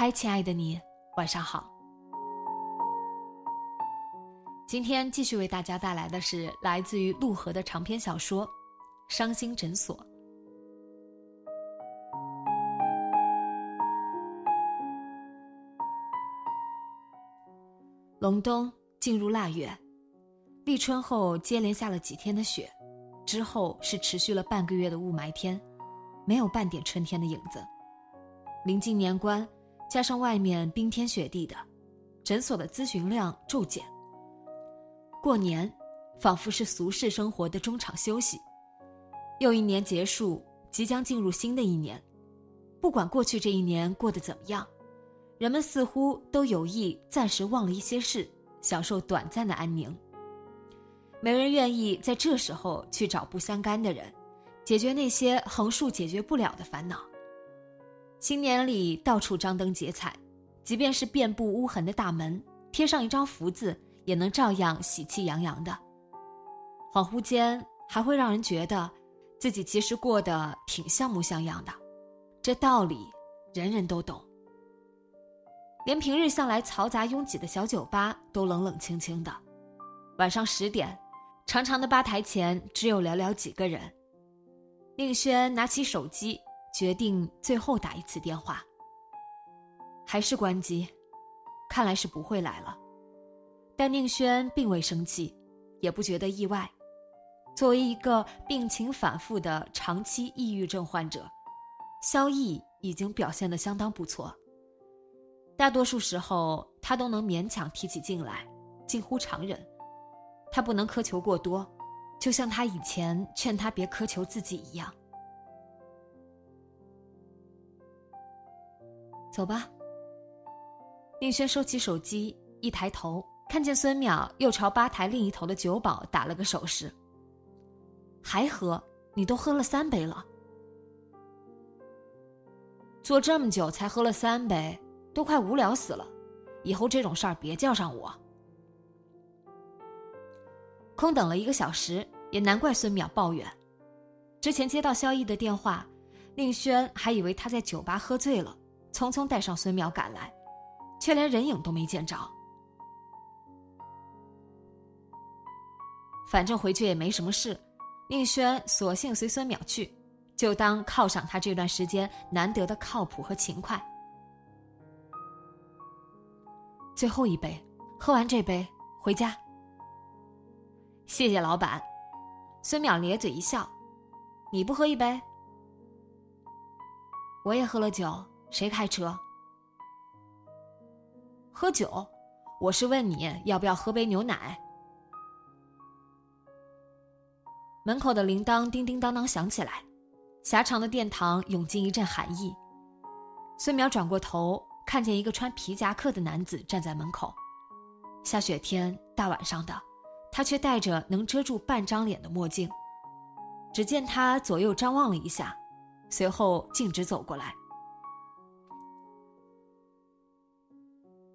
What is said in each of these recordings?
嗨，亲爱的你，晚上好。今天继续为大家带来的是来自于陆河的长篇小说《伤心诊所》。隆冬进入腊月，立春后接连下了几天的雪，之后是持续了半个月的雾霾天，没有半点春天的影子。临近年关。加上外面冰天雪地的，诊所的咨询量骤减。过年，仿佛是俗世生活的中场休息。又一年结束，即将进入新的一年。不管过去这一年过得怎么样，人们似乎都有意暂时忘了一些事，享受短暂的安宁。没人愿意在这时候去找不相干的人，解决那些横竖解决不了的烦恼。新年里到处张灯结彩，即便是遍布污痕的大门，贴上一张福字，也能照样喜气洋洋的。恍惚间，还会让人觉得，自己其实过得挺像模像样的。这道理，人人都懂。连平日向来嘈杂拥挤的小酒吧都冷冷清清的，晚上十点，长长的吧台前只有寥寥几个人。宁轩拿起手机。决定最后打一次电话，还是关机，看来是不会来了。但宁轩并未生气，也不觉得意外。作为一个病情反复的长期抑郁症患者，萧逸已经表现得相当不错。大多数时候，他都能勉强提起劲来，近乎常人。他不能苛求过多，就像他以前劝他别苛求自己一样。走吧。宁轩收起手机，一抬头，看见孙淼又朝吧台另一头的酒保打了个手势。还喝？你都喝了三杯了。坐这么久才喝了三杯，都快无聊死了。以后这种事儿别叫上我。空等了一个小时，也难怪孙淼抱怨。之前接到萧逸的电话，宁轩还以为他在酒吧喝醉了。匆匆带上孙淼赶来，却连人影都没见着。反正回去也没什么事，宁轩索性随孙淼去，就当犒赏他这段时间难得的靠谱和勤快。最后一杯，喝完这杯回家。谢谢老板。孙淼咧嘴一笑：“你不喝一杯？我也喝了酒。”谁开车？喝酒？我是问你要不要喝杯牛奶。门口的铃铛叮叮当当响起来，狭长的殿堂涌进一阵寒意。孙淼转过头，看见一个穿皮夹克的男子站在门口。下雪天，大晚上的，他却戴着能遮住半张脸的墨镜。只见他左右张望了一下，随后径直走过来。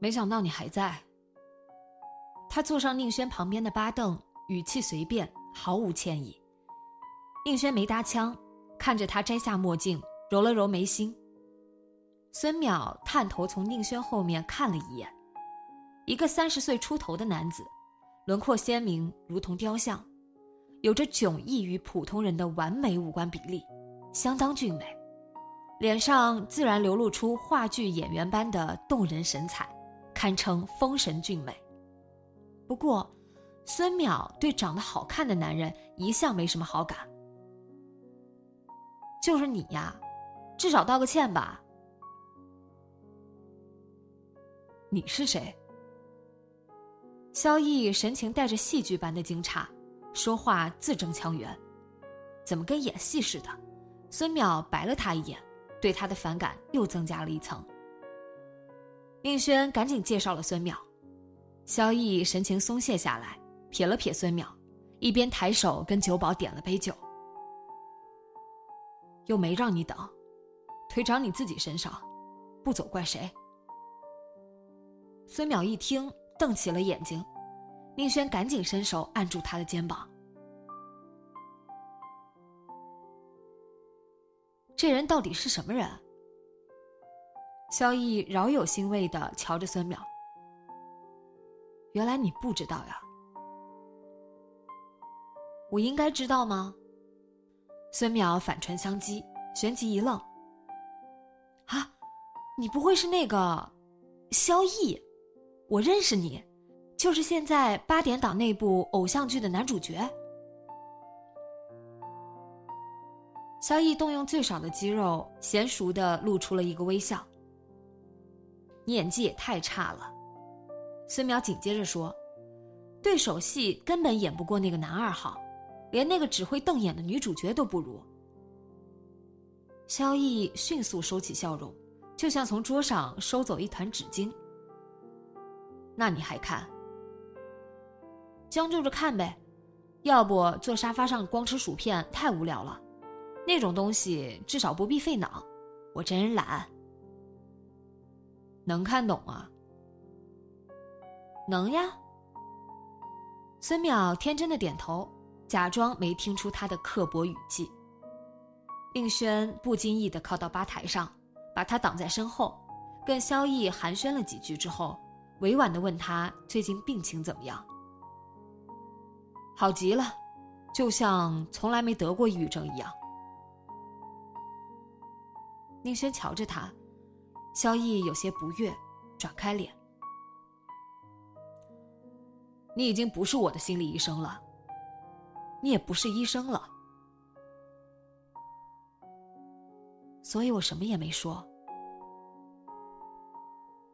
没想到你还在。他坐上宁轩旁边的巴凳，语气随便，毫无歉意。宁轩没搭腔，看着他摘下墨镜，揉了揉眉心。孙淼探头从宁轩后面看了一眼，一个三十岁出头的男子，轮廓鲜明，如同雕像，有着迥异于普通人的完美五官比例，相当俊美。脸上自然流露出话剧演员般的动人神采，堪称风神俊美。不过，孙淼对长得好看的男人一向没什么好感。就是你呀，至少道个歉吧。你是谁？萧逸神情带着戏剧般的惊诧，说话字正腔圆，怎么跟演戏似的？孙淼白了他一眼，对他的反感又增加了一层。宁轩赶紧介绍了孙淼，萧逸神情松懈下来，瞥了瞥孙淼，一边抬手跟酒保点了杯酒。又没让你等，腿长你自己身上，不走怪谁？孙淼一听，瞪起了眼睛，宁轩赶紧伸手按住他的肩膀。这人到底是什么人？萧逸饶有兴味的瞧着孙淼。原来你不知道呀？我应该知道吗？孙淼反唇相讥，旋即一愣。啊，你不会是那个萧逸？我认识你，就是现在八点档那部偶像剧的男主角。萧逸动用最少的肌肉，娴熟的露出了一个微笑。你演技也太差了，孙淼紧接着说：“对手戏根本演不过那个男二号，连那个只会瞪眼的女主角都不如。”萧逸迅速收起笑容，就像从桌上收走一团纸巾。那你还看？将就着看呗，要不坐沙发上光吃薯片太无聊了。那种东西至少不必费脑，我真懒。能看懂啊？能呀。孙淼天真的点头，假装没听出他的刻薄语气。令轩不经意的靠到吧台上，把他挡在身后，跟萧逸寒暄了几句之后。委婉的问他最近病情怎么样？好极了，就像从来没得过抑郁症一样。宁轩瞧着他，萧逸有些不悦，转开脸。你已经不是我的心理医生了，你也不是医生了，所以我什么也没说。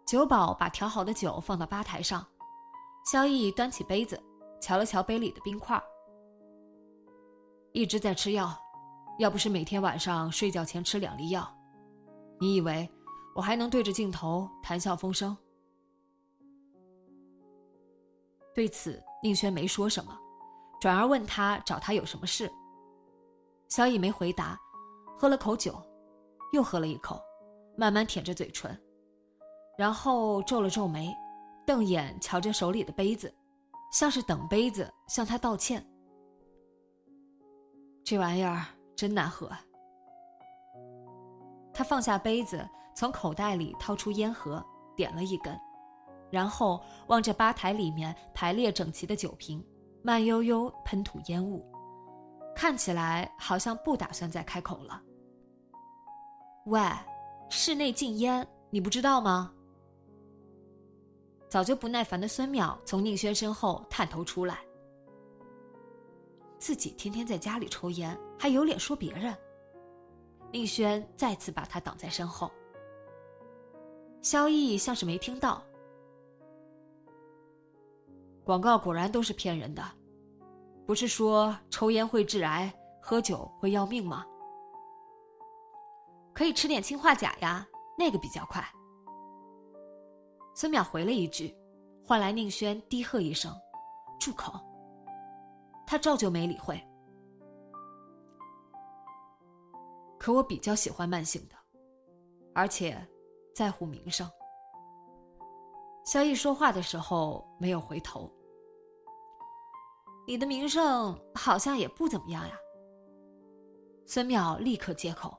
酒保把调好的酒放到吧台上，萧逸端起杯子，瞧了瞧杯里的冰块。一直在吃药，要不是每天晚上睡觉前吃两粒药，你以为我还能对着镜头谈笑风生？对此，宁轩没说什么，转而问他找他有什么事。萧逸没回答，喝了口酒，又喝了一口，慢慢舔着嘴唇。然后皱了皱眉，瞪眼瞧着手里的杯子，像是等杯子向他道歉。这玩意儿真难喝。他放下杯子，从口袋里掏出烟盒，点了一根，然后望着吧台里面排列整齐的酒瓶，慢悠悠喷吐烟雾，看起来好像不打算再开口了。喂，室内禁烟，你不知道吗？早就不耐烦的孙淼从宁轩身后探头出来，自己天天在家里抽烟，还有脸说别人？宁轩再次把他挡在身后。萧逸像是没听到，广告果然都是骗人的，不是说抽烟会致癌，喝酒会要命吗？可以吃点氰化钾呀，那个比较快。孙淼回了一句，换来宁轩低喝一声：“住口！”他照旧没理会。可我比较喜欢慢性的，而且在乎名声。萧逸说话的时候没有回头。你的名声好像也不怎么样呀。孙淼立刻接口。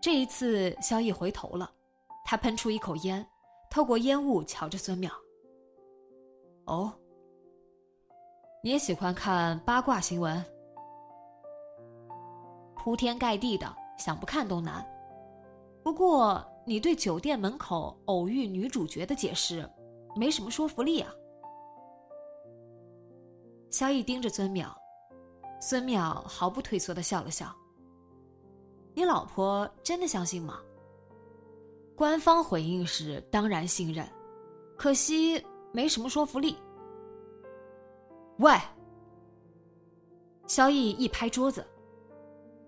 这一次，萧逸回头了，他喷出一口烟。透过烟雾瞧着孙淼。哦，你也喜欢看八卦新闻？铺天盖地的，想不看都难。不过，你对酒店门口偶遇女主角的解释，没什么说服力啊。萧逸盯着孙淼，孙淼毫不退缩的笑了笑。你老婆真的相信吗？官方回应是当然信任，可惜没什么说服力。喂！萧逸一拍桌子，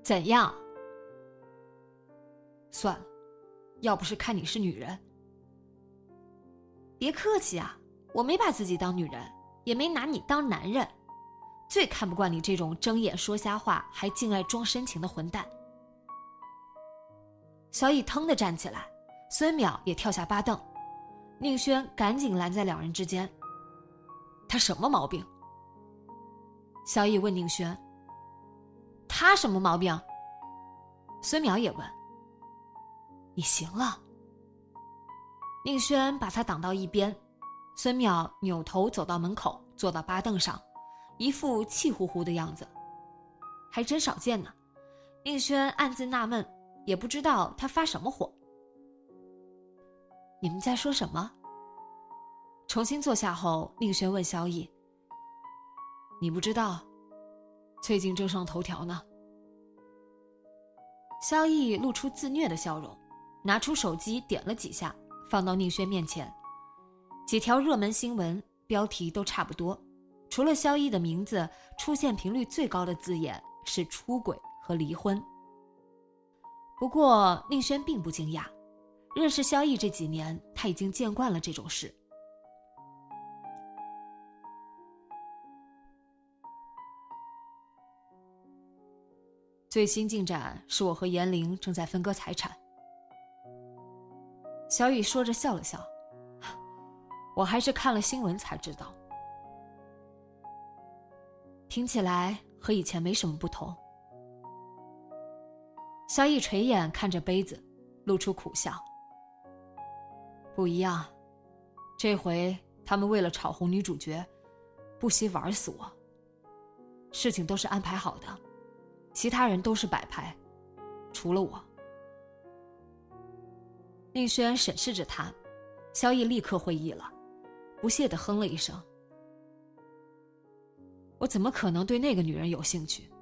怎样？算了，要不是看你是女人，别客气啊，我没把自己当女人，也没拿你当男人，最看不惯你这种睁眼说瞎话还净爱装深情的混蛋。萧逸腾的站起来。孙淼也跳下八凳，宁轩赶紧拦在两人之间。他什么毛病？萧逸问宁轩。他什么毛病？孙淼也问。你行了。宁轩把他挡到一边，孙淼扭头走到门口，坐到八凳上，一副气呼呼的样子，还真少见呢。宁轩暗自纳闷，也不知道他发什么火。你们在说什么？重新坐下后，宁轩问萧逸：“你不知道，最近正上头条呢。”萧逸露出自虐的笑容，拿出手机点了几下，放到宁轩面前。几条热门新闻标题都差不多，除了萧逸的名字，出现频率最高的字眼是出轨和离婚。不过宁轩并不惊讶。认识萧逸这几年，他已经见惯了这种事。最新进展是我和严玲正在分割财产。小雨说着笑了笑，我还是看了新闻才知道，听起来和以前没什么不同。萧逸垂眼看着杯子，露出苦笑。不一样，这回他们为了炒红女主角，不惜玩死我。事情都是安排好的，其他人都是摆拍，除了我。宁轩审视着他，萧逸立刻会意了，不屑的哼了一声：“我怎么可能对那个女人有兴趣？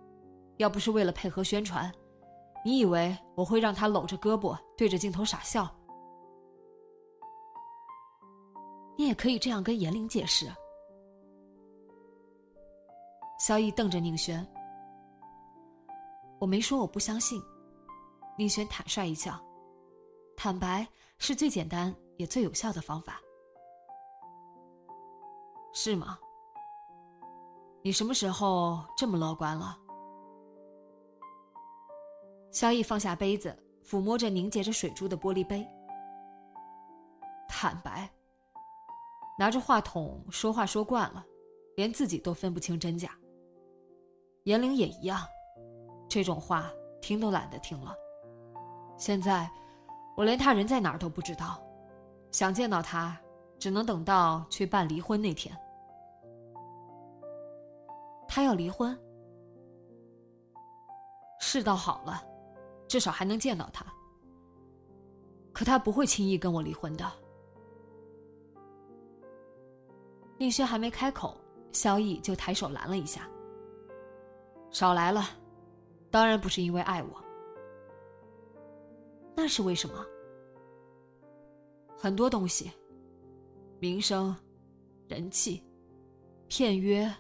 要不是为了配合宣传，你以为我会让她搂着胳膊对着镜头傻笑？”你也可以这样跟严玲解释。萧逸瞪着宁轩，我没说我不相信。宁轩坦率一笑，坦白是最简单也最有效的方法。是吗？你什么时候这么乐观了？萧逸放下杯子，抚摸着凝结着水珠的玻璃杯，坦白。拿着话筒说话说惯了，连自己都分不清真假。严玲也一样，这种话听都懒得听了。现在，我连他人在哪儿都不知道，想见到他，只能等到去办离婚那天。他要离婚，是倒好了，至少还能见到他。可他不会轻易跟我离婚的。宁轩还没开口，萧逸就抬手拦了一下。少来了，当然不是因为爱我。那是为什么？很多东西，名声、人气、片约、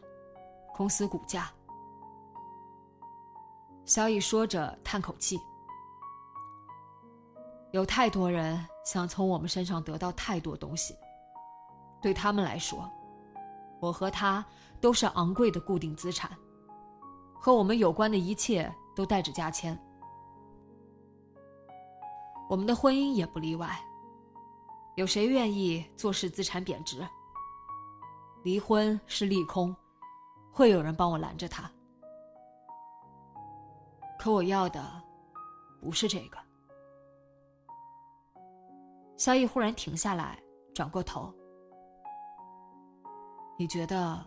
公司股价。萧逸说着，叹口气。有太多人想从我们身上得到太多东西，对他们来说。我和他都是昂贵的固定资产，和我们有关的一切都带着价签。我们的婚姻也不例外。有谁愿意坐视资产贬值？离婚是利空，会有人帮我拦着他。可我要的不是这个。萧逸忽然停下来，转过头。你觉得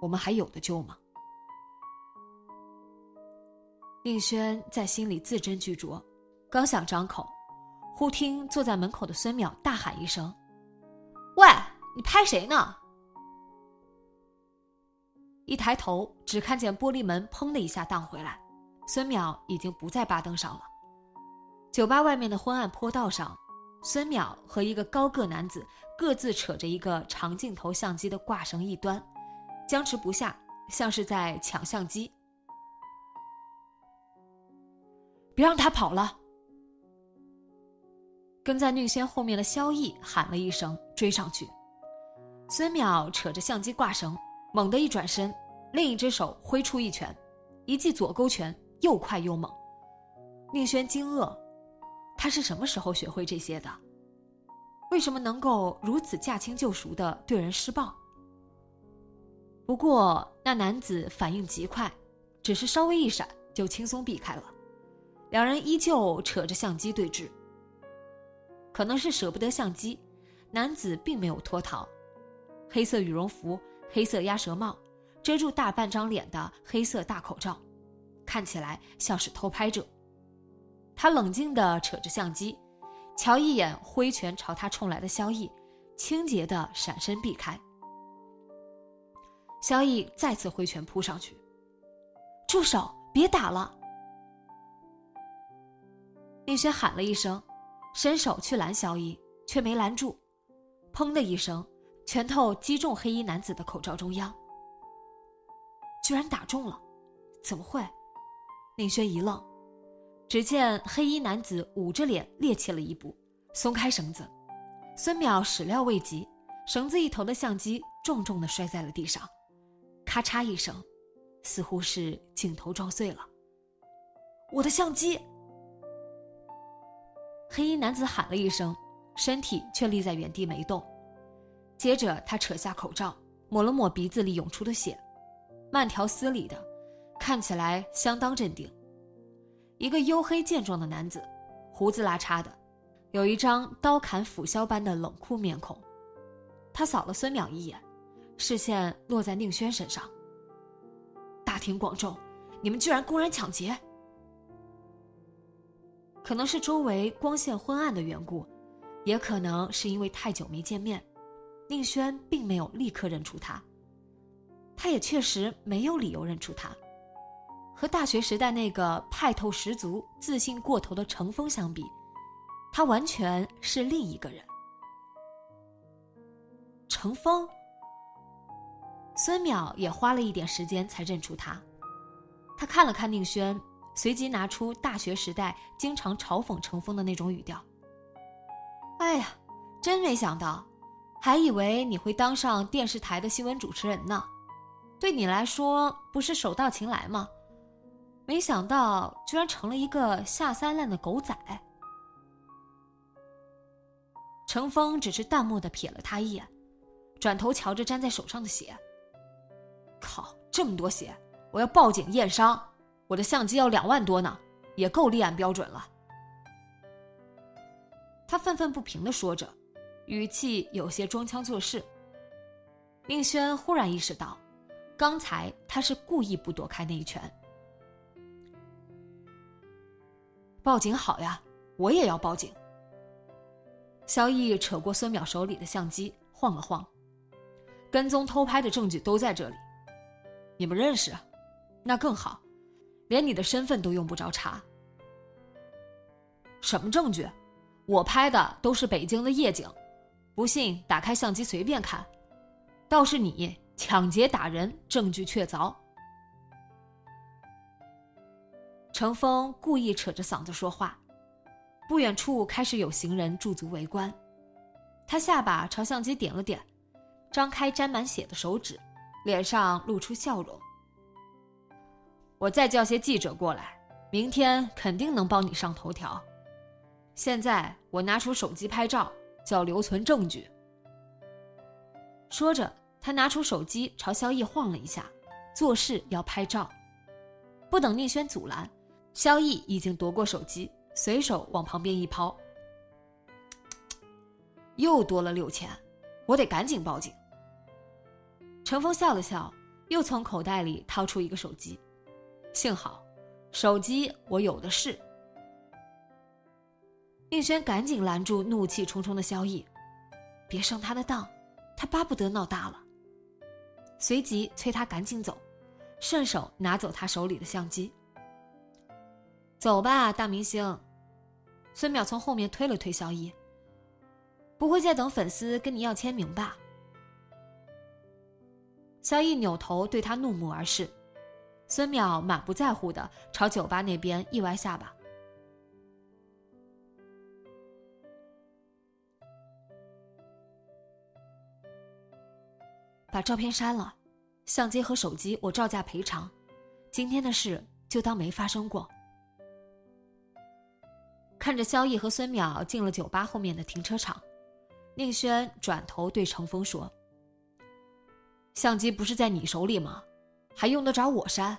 我们还有的救吗？宁轩在心里字斟句酌，刚想张口，忽听坐在门口的孙淼大喊一声：“喂，你拍谁呢？”一抬头，只看见玻璃门砰的一下荡回来，孙淼已经不在巴登上了。酒吧外面的昏暗坡道上，孙淼和一个高个男子各自扯着一个长镜头相机的挂绳一端，僵持不下，像是在抢相机。别让他跑了！跟在宁轩后面的萧毅喊了一声，追上去。孙淼扯着相机挂绳，猛地一转身，另一只手挥出一拳，一记左勾拳，又快又猛。宁轩惊愕，他是什么时候学会这些的？为什么能够如此驾轻就熟的对人施暴？不过那男子反应极快，只是稍微一闪，就轻松避开了。两人依旧扯着相机对峙。可能是舍不得相机，男子并没有脱逃。黑色羽绒服、黑色鸭舌帽，遮住大半张脸的黑色大口罩，看起来像是偷拍者。他冷静地扯着相机，瞧一眼挥拳朝他冲来的萧逸，清洁地闪身避开。萧逸再次挥拳扑上去，住手！别打了！宁轩喊了一声，伸手去拦萧逸，却没拦住。砰的一声，拳头击中黑衣男子的口罩中央，居然打中了！怎么会？宁轩一愣，只见黑衣男子捂着脸趔趄了一步，松开绳子。孙淼始料未及，绳子一头的相机重重的摔在了地上，咔嚓一声，似乎是镜头撞碎了。我的相机！黑衣男子喊了一声，身体却立在原地没动。接着，他扯下口罩，抹了抹鼻子里涌出的血，慢条斯理的，看起来相当镇定。一个黝黑健壮的男子，胡子拉碴的，有一张刀砍斧削般的冷酷面孔。他扫了孙淼一眼，视线落在宁轩身上。大庭广众，你们居然公然抢劫！可能是周围光线昏暗的缘故，也可能是因为太久没见面，宁轩并没有立刻认出他。他也确实没有理由认出他。和大学时代那个派头十足、自信过头的程峰相比，他完全是另一个人。程峰，孙淼也花了一点时间才认出他。他看了看宁轩。随即拿出大学时代经常嘲讽程峰的那种语调。哎呀，真没想到，还以为你会当上电视台的新闻主持人呢。对你来说不是手到擒来吗？没想到居然成了一个下三滥的狗仔。程峰只是淡漠的瞥了他一眼，转头瞧着沾在手上的血。靠，这么多血，我要报警验伤。我的相机要两万多呢，也够立案标准了。他愤愤不平的说着，语气有些装腔作势。宁轩忽然意识到，刚才他是故意不躲开那一拳。报警好呀，我也要报警。萧毅扯过孙淼手里的相机，晃了晃，跟踪偷拍的证据都在这里。你们认识？那更好。连你的身份都用不着查。什么证据？我拍的都是北京的夜景，不信打开相机随便看。倒是你抢劫打人，证据确凿。程峰故意扯着嗓子说话，不远处开始有行人驻足围观。他下巴朝相机点了点，张开沾满血的手指，脸上露出笑容。我再叫些记者过来，明天肯定能帮你上头条。现在我拿出手机拍照，叫留存证据。说着，他拿出手机朝萧毅晃了一下，做事要拍照。不等宁轩阻拦，萧毅已经夺过手机，随手往旁边一抛。又多了六千，我得赶紧报警。程峰笑了笑，又从口袋里掏出一个手机。幸好，手机我有的是。宁轩赶紧拦住怒气冲冲的萧逸，别上他的当，他巴不得闹大了。随即催他赶紧走，顺手拿走他手里的相机。走吧，大明星。孙淼从后面推了推萧逸，不会再等粉丝跟你要签名吧？萧逸扭头对他怒目而视，孙淼满不在乎的朝酒吧那边一歪下巴。把照片删了，相机和手机我照价赔偿，今天的事就当没发生过。看着萧逸和孙淼进了酒吧后面的停车场，宁轩转头对程峰说：“相机不是在你手里吗？还用得着我删？”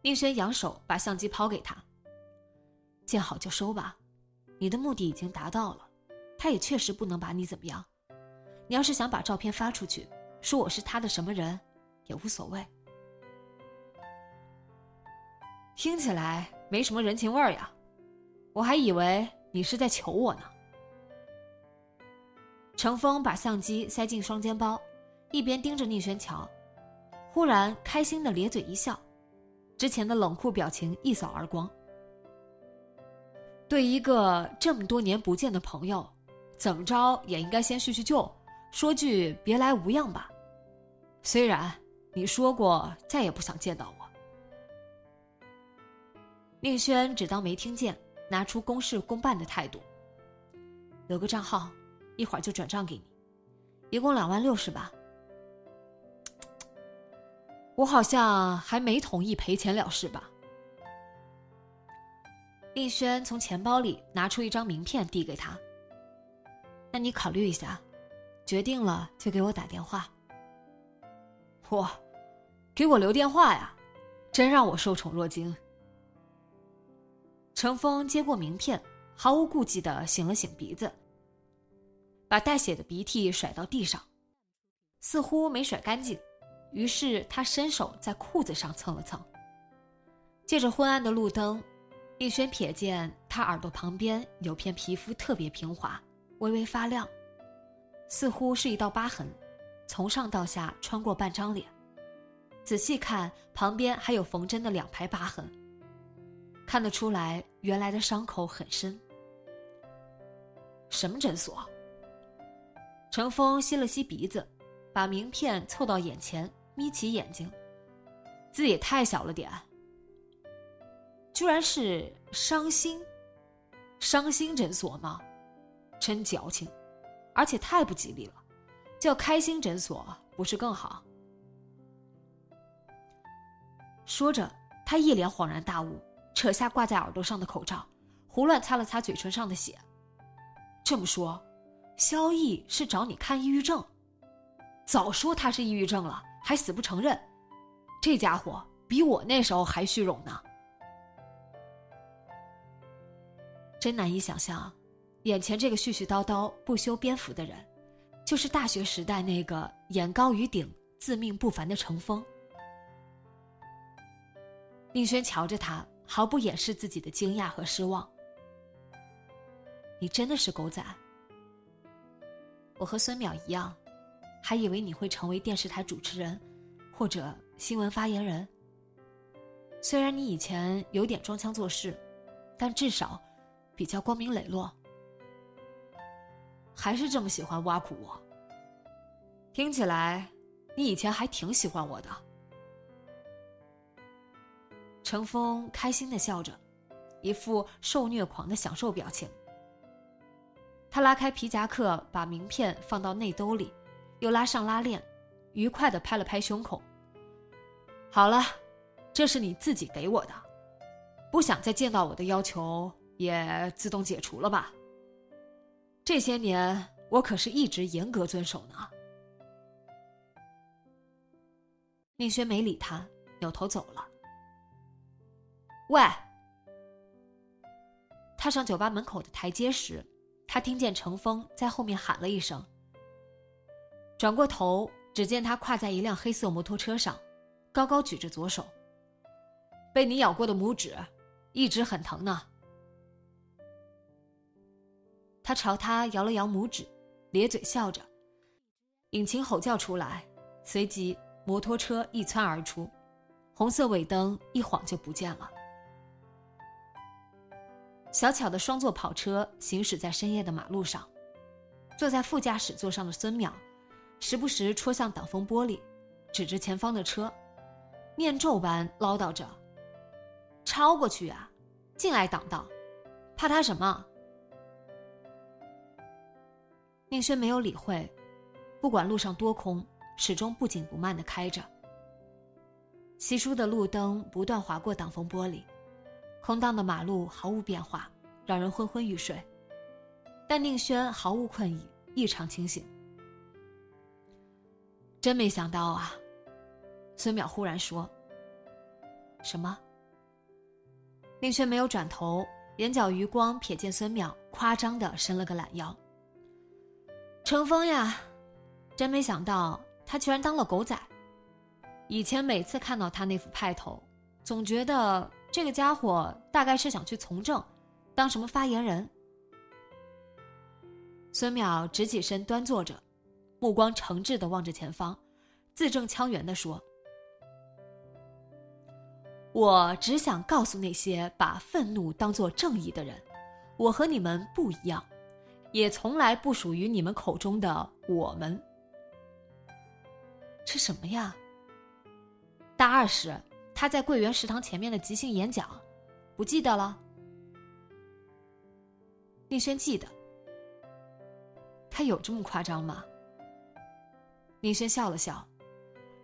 宁轩扬手把相机抛给他：“见好就收吧，你的目的已经达到了，他也确实不能把你怎么样。”你要是想把照片发出去，说我是他的什么人，也无所谓。听起来没什么人情味儿呀，我还以为你是在求我呢。程峰把相机塞进双肩包，一边盯着宁轩瞧，忽然开心的咧嘴一笑，之前的冷酷表情一扫而光。对一个这么多年不见的朋友，怎么着也应该先叙叙旧。说句别来无恙吧，虽然你说过再也不想见到我。宁轩只当没听见，拿出公事公办的态度。留个账号，一会儿就转账给你，一共两万六是吧？我好像还没同意赔钱了事吧？宁轩从钱包里拿出一张名片递给他，那你考虑一下。决定了就给我打电话。嚯，给我留电话呀，真让我受宠若惊。程峰接过名片，毫无顾忌的擤了擤鼻子，把带血的鼻涕甩到地上，似乎没甩干净，于是他伸手在裤子上蹭了蹭。借着昏暗的路灯，丽轩瞥见他耳朵旁边有片皮肤特别平滑，微微发亮。似乎是一道疤痕，从上到下穿过半张脸。仔细看，旁边还有缝针的两排疤痕。看得出来，原来的伤口很深。什么诊所？程峰吸了吸鼻子，把名片凑到眼前，眯起眼睛，字也太小了点。居然是伤心，伤心诊所吗？真矫情。而且太不吉利了，叫开心诊所不是更好？说着，他一脸恍然大悟，扯下挂在耳朵上的口罩，胡乱擦了擦嘴唇上的血。这么说，萧逸是找你看抑郁症？早说他是抑郁症了，还死不承认，这家伙比我那时候还虚荣呢。真难以想象。眼前这个絮絮叨叨、不修边幅的人，就是大学时代那个眼高于顶、自命不凡的程峰。宁轩瞧着他，毫不掩饰自己的惊讶和失望。你真的是狗仔？我和孙淼一样，还以为你会成为电视台主持人，或者新闻发言人。虽然你以前有点装腔作势，但至少比较光明磊落。还是这么喜欢挖苦我。听起来，你以前还挺喜欢我的。程峰开心的笑着，一副受虐狂的享受表情。他拉开皮夹克，把名片放到内兜里，又拉上拉链，愉快的拍了拍胸口。好了，这是你自己给我的，不想再见到我的要求也自动解除了吧？这些年，我可是一直严格遵守呢。宁轩没理他，扭头走了。喂！踏上酒吧门口的台阶时，他听见程峰在后面喊了一声。转过头，只见他跨在一辆黑色摩托车上，高高举着左手，被你咬过的拇指，一直很疼呢。他朝他摇了摇拇指，咧嘴笑着。引擎吼叫出来，随即摩托车一窜而出，红色尾灯一晃就不见了。小巧的双座跑车行驶在深夜的马路上，坐在副驾驶座上的孙淼，时不时戳向挡风玻璃，指着前方的车，念咒般唠叨着：“超过去啊，进来挡道，怕他什么？”宁轩没有理会。不管路上多空，始终不紧不慢的开着。稀疏的路灯不断划过挡风玻璃，空荡的马路毫无变化，让人昏昏欲睡。但宁轩毫无困意，异常清醒。真没想到啊！孙淼忽然说：“什么？”宁轩没有转头，眼角余光瞥见孙淼夸张的伸了个懒腰。程峰呀！真没想到，他居然当了狗仔。以前每次看到他那副派头，总觉得这个家伙大概是想去从政，当什么发言人。孙淼直起身端坐着，目光诚挚的望着前方，字正腔圆的说：“我只想告诉那些把愤怒当做正义的人，我和你们不一样，也从来不属于你们口中的我们。”是什么呀？大二时，他在桂园食堂前面的即兴演讲，不记得了。宁轩记得，他有这么夸张吗？宁轩笑了笑，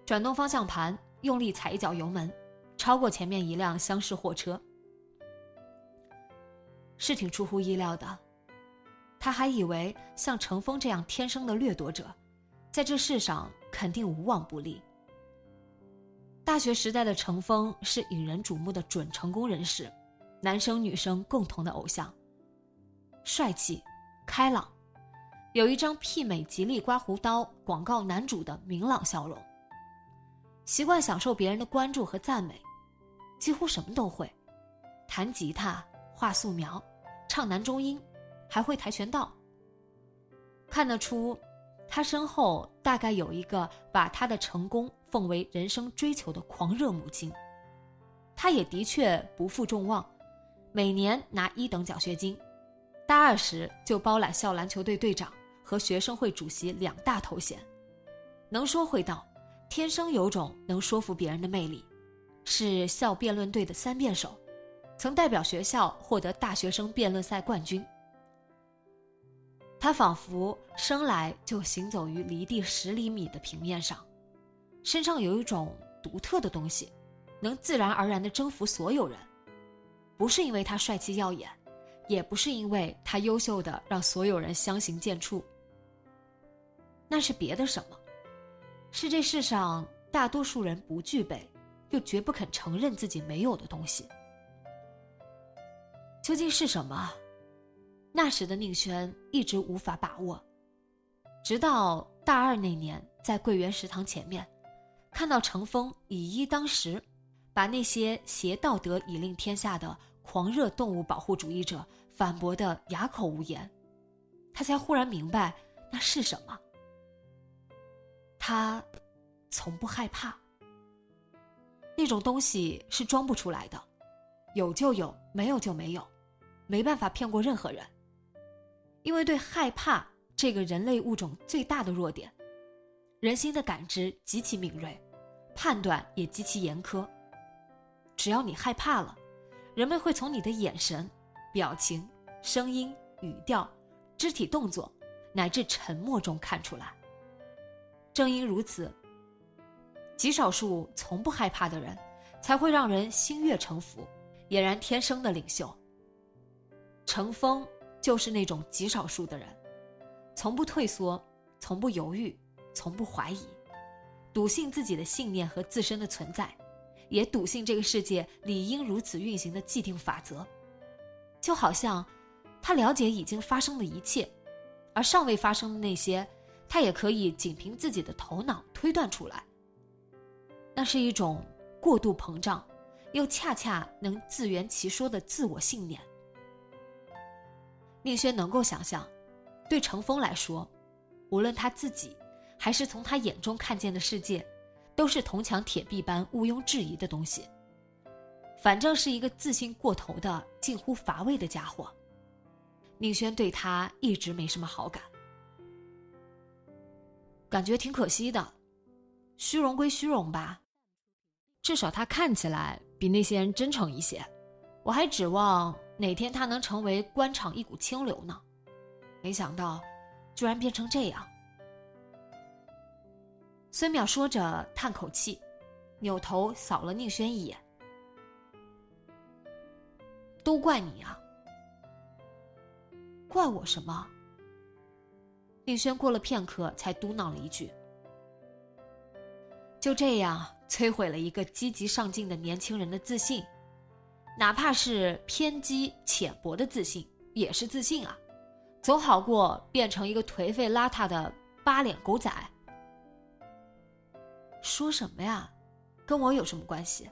转动方向盘，用力踩一脚油门，超过前面一辆厢式货车。是挺出乎意料的，他还以为像程峰这样天生的掠夺者。在这世上肯定无往不利。大学时代的程峰是引人瞩目的准成功人士，男生女生共同的偶像。帅气、开朗，有一张媲美吉利刮胡刀广告男主的明朗笑容。习惯享受别人的关注和赞美，几乎什么都会，弹吉他、画素描、唱男中音，还会跆拳道。看得出。他身后大概有一个把他的成功奉为人生追求的狂热母亲。他也的确不负众望，每年拿一等奖学金，大二时就包揽校篮球队队长和学生会主席两大头衔，能说会道，天生有种能说服别人的魅力，是校辩论队的三辩手，曾代表学校获得大学生辩论赛冠军。他仿佛生来就行走于离地十厘米的平面上，身上有一种独特的东西，能自然而然地征服所有人。不是因为他帅气耀眼，也不是因为他优秀的让所有人相形见绌。那是别的什么？是这世上大多数人不具备，又绝不肯承认自己没有的东西。究竟是什么？那时的宁轩一直无法把握，直到大二那年，在桂园食堂前面，看到程峰以一当十，把那些挟道德以令天下的狂热动物保护主义者反驳的哑口无言，他才忽然明白那是什么。他从不害怕，那种东西是装不出来的，有就有，没有就没有，没办法骗过任何人。因为对害怕这个人类物种最大的弱点，人心的感知极其敏锐，判断也极其严苛。只要你害怕了，人们会从你的眼神、表情、声音、语调、肢体动作，乃至沉默中看出来。正因如此，极少数从不害怕的人，才会让人心悦诚服，俨然天生的领袖。乘风。就是那种极少数的人，从不退缩，从不犹豫，从不怀疑，笃信自己的信念和自身的存在，也笃信这个世界理应如此运行的既定法则。就好像，他了解已经发生的一切，而尚未发生的那些，他也可以仅凭自己的头脑推断出来。那是一种过度膨胀，又恰恰能自圆其说的自我信念。宁轩能够想象，对程峰来说，无论他自己，还是从他眼中看见的世界，都是铜墙铁壁般毋庸置疑的东西。反正是一个自信过头的、近乎乏味的家伙。宁轩对他一直没什么好感，感觉挺可惜的。虚荣归虚荣吧，至少他看起来比那些人真诚一些。我还指望哪天他能成为官场一股清流呢，没想到，居然变成这样。孙淼说着叹口气，扭头扫了宁轩一眼。都怪你啊！怪我什么？宁轩过了片刻，才嘟囔了一句：“就这样摧毁了一个积极上进的年轻人的自信，哪怕是偏激浅薄的自信，也是自信啊，总好过变成一个颓废邋遢的八脸狗仔。”说什么呀？跟我有什么关系？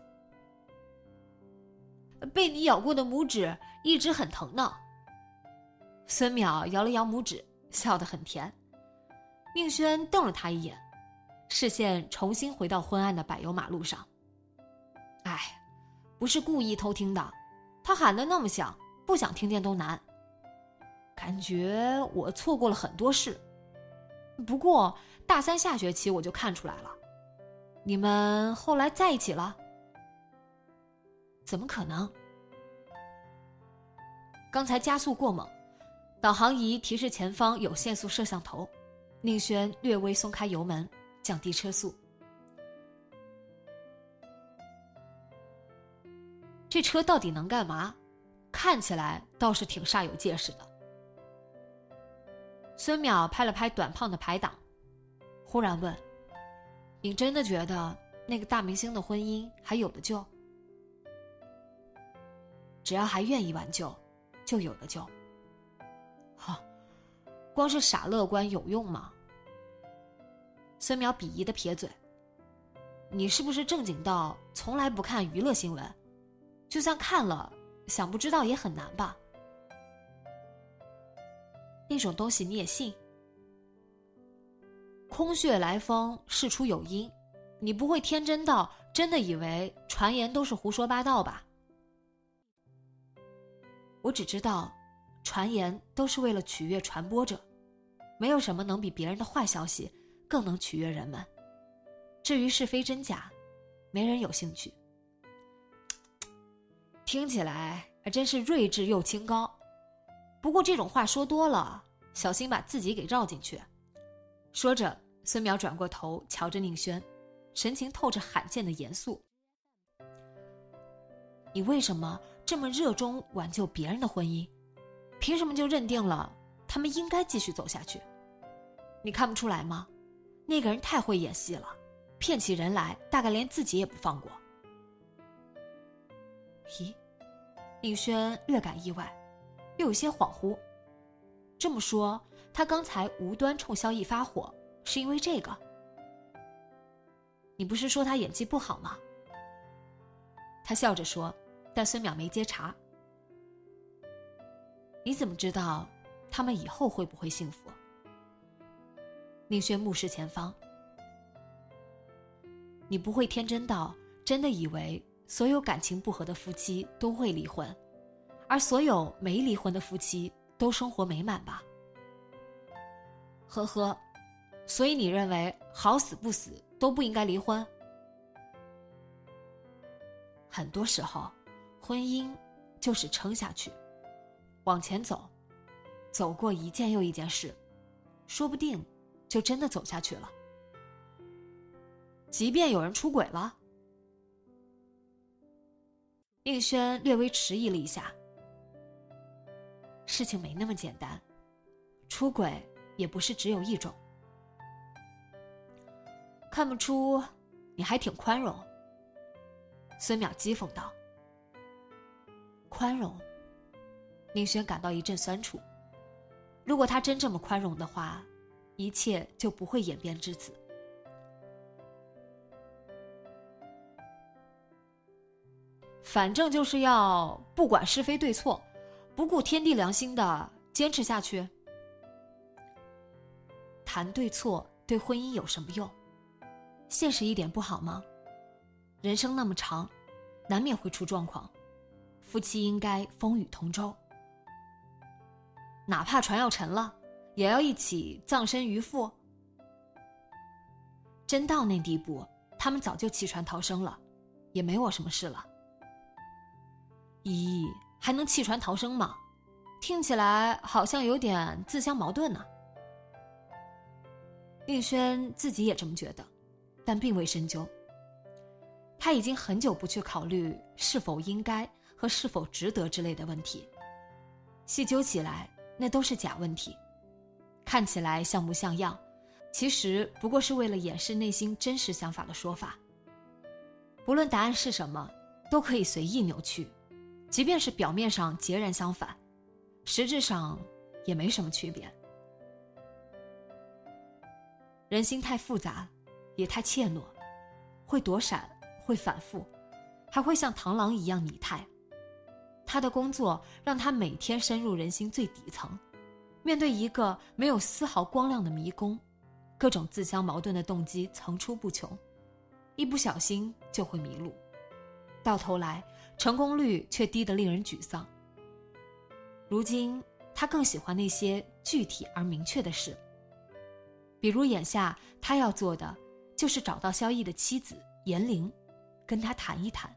被你咬过的拇指一直很疼呢。孙淼摇了摇拇指，笑得很甜。宁轩瞪了他一眼，视线重新回到昏暗的柏油马路上。哎，不是故意偷听的，他喊得那么响，不想听见都难。感觉我错过了很多事。不过大三下学期我就看出来了，你们后来在一起了。怎么可能？刚才加速过猛，导航仪提示前方有限速摄像头。宁轩略微松开油门，降低车速。这车到底能干嘛？看起来倒是挺煞有介事的。孙淼拍了拍短胖的排挡，忽然问：“你真的觉得那个大明星的婚姻还有的救？”只要还愿意挽救，就有的救。光是傻乐观有用吗？孙淼鄙夷的撇嘴：“你是不是正经到从来不看娱乐新闻？就算看了，想不知道也很难吧？那种东西你也信？空穴来风，事出有因，你不会天真到真的以为传言都是胡说八道吧？”我只知道，传言都是为了取悦传播者，没有什么能比别人的坏消息更能取悦人们。至于是非真假，没人有兴趣。听起来还真是睿智又清高，不过这种话说多了，小心把自己给绕进去。说着，孙淼转过头瞧着宁轩，神情透着罕见的严肃。你为什么？这么热衷挽救别人的婚姻，凭什么就认定了他们应该继续走下去？你看不出来吗？那个人太会演戏了，骗起人来大概连自己也不放过。咦，宁轩略感意外，又有些恍惚。这么说，他刚才无端冲萧逸发火，是因为这个？你不是说他演技不好吗？他笑着说。但孙淼没接茬。你怎么知道他们以后会不会幸福？宁轩目视前方。你不会天真到真的以为所有感情不和的夫妻都会离婚，而所有没离婚的夫妻都生活美满吧？呵呵，所以你认为好死不死都不应该离婚？很多时候。婚姻就是撑下去，往前走，走过一件又一件事，说不定就真的走下去了。即便有人出轨了，宁轩略微迟疑了一下。事情没那么简单，出轨也不是只有一种。看不出你还挺宽容。孙淼讥讽道。宽容，宁轩感到一阵酸楚。如果他真这么宽容的话，一切就不会演变至此。反正就是要不管是非对错，不顾天地良心的坚持下去。谈对错对婚姻有什么用？现实一点不好吗？人生那么长，难免会出状况，夫妻应该风雨同舟。哪怕船要沉了，也要一起葬身鱼腹。真到那地步，他们早就弃船逃生了，也没我什么事了。咦，还能弃船逃生吗？听起来好像有点自相矛盾呢。令轩自己也这么觉得，但并未深究。他已经很久不去考虑是否应该和是否值得之类的问题，细究起来，那都是假问题，看起来像模像样，其实不过是为了掩饰内心真实想法的说法。不论答案是什么，都可以随意扭曲，即便是表面上截然相反，实质上也没什么区别。人心太复杂，也太怯懦，会躲闪。会反复，还会像螳螂一样拟态。他的工作让他每天深入人心最底层，面对一个没有丝毫光亮的迷宫，各种自相矛盾的动机层出不穷，一不小心就会迷路，到头来成功率却低得令人沮丧。如今他更喜欢那些具体而明确的事，比如眼下他要做的，就是找到萧逸的妻子严玲。跟他谈一谈。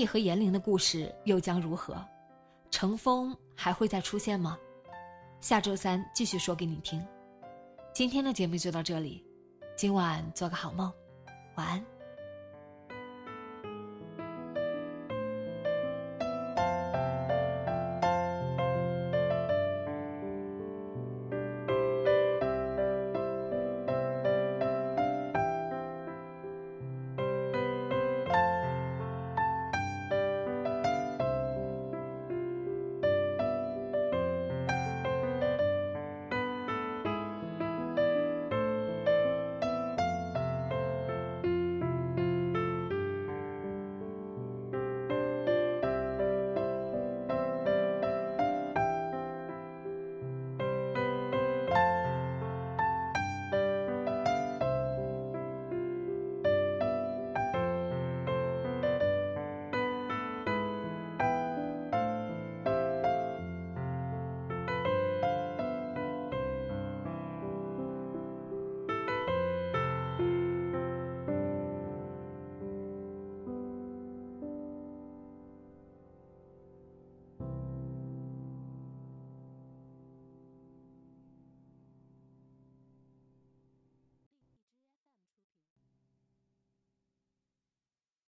你和严玲的故事又将如何？乘风还会再出现吗？下周三继续说给你听。今天的节目就到这里，今晚做个好梦，晚安。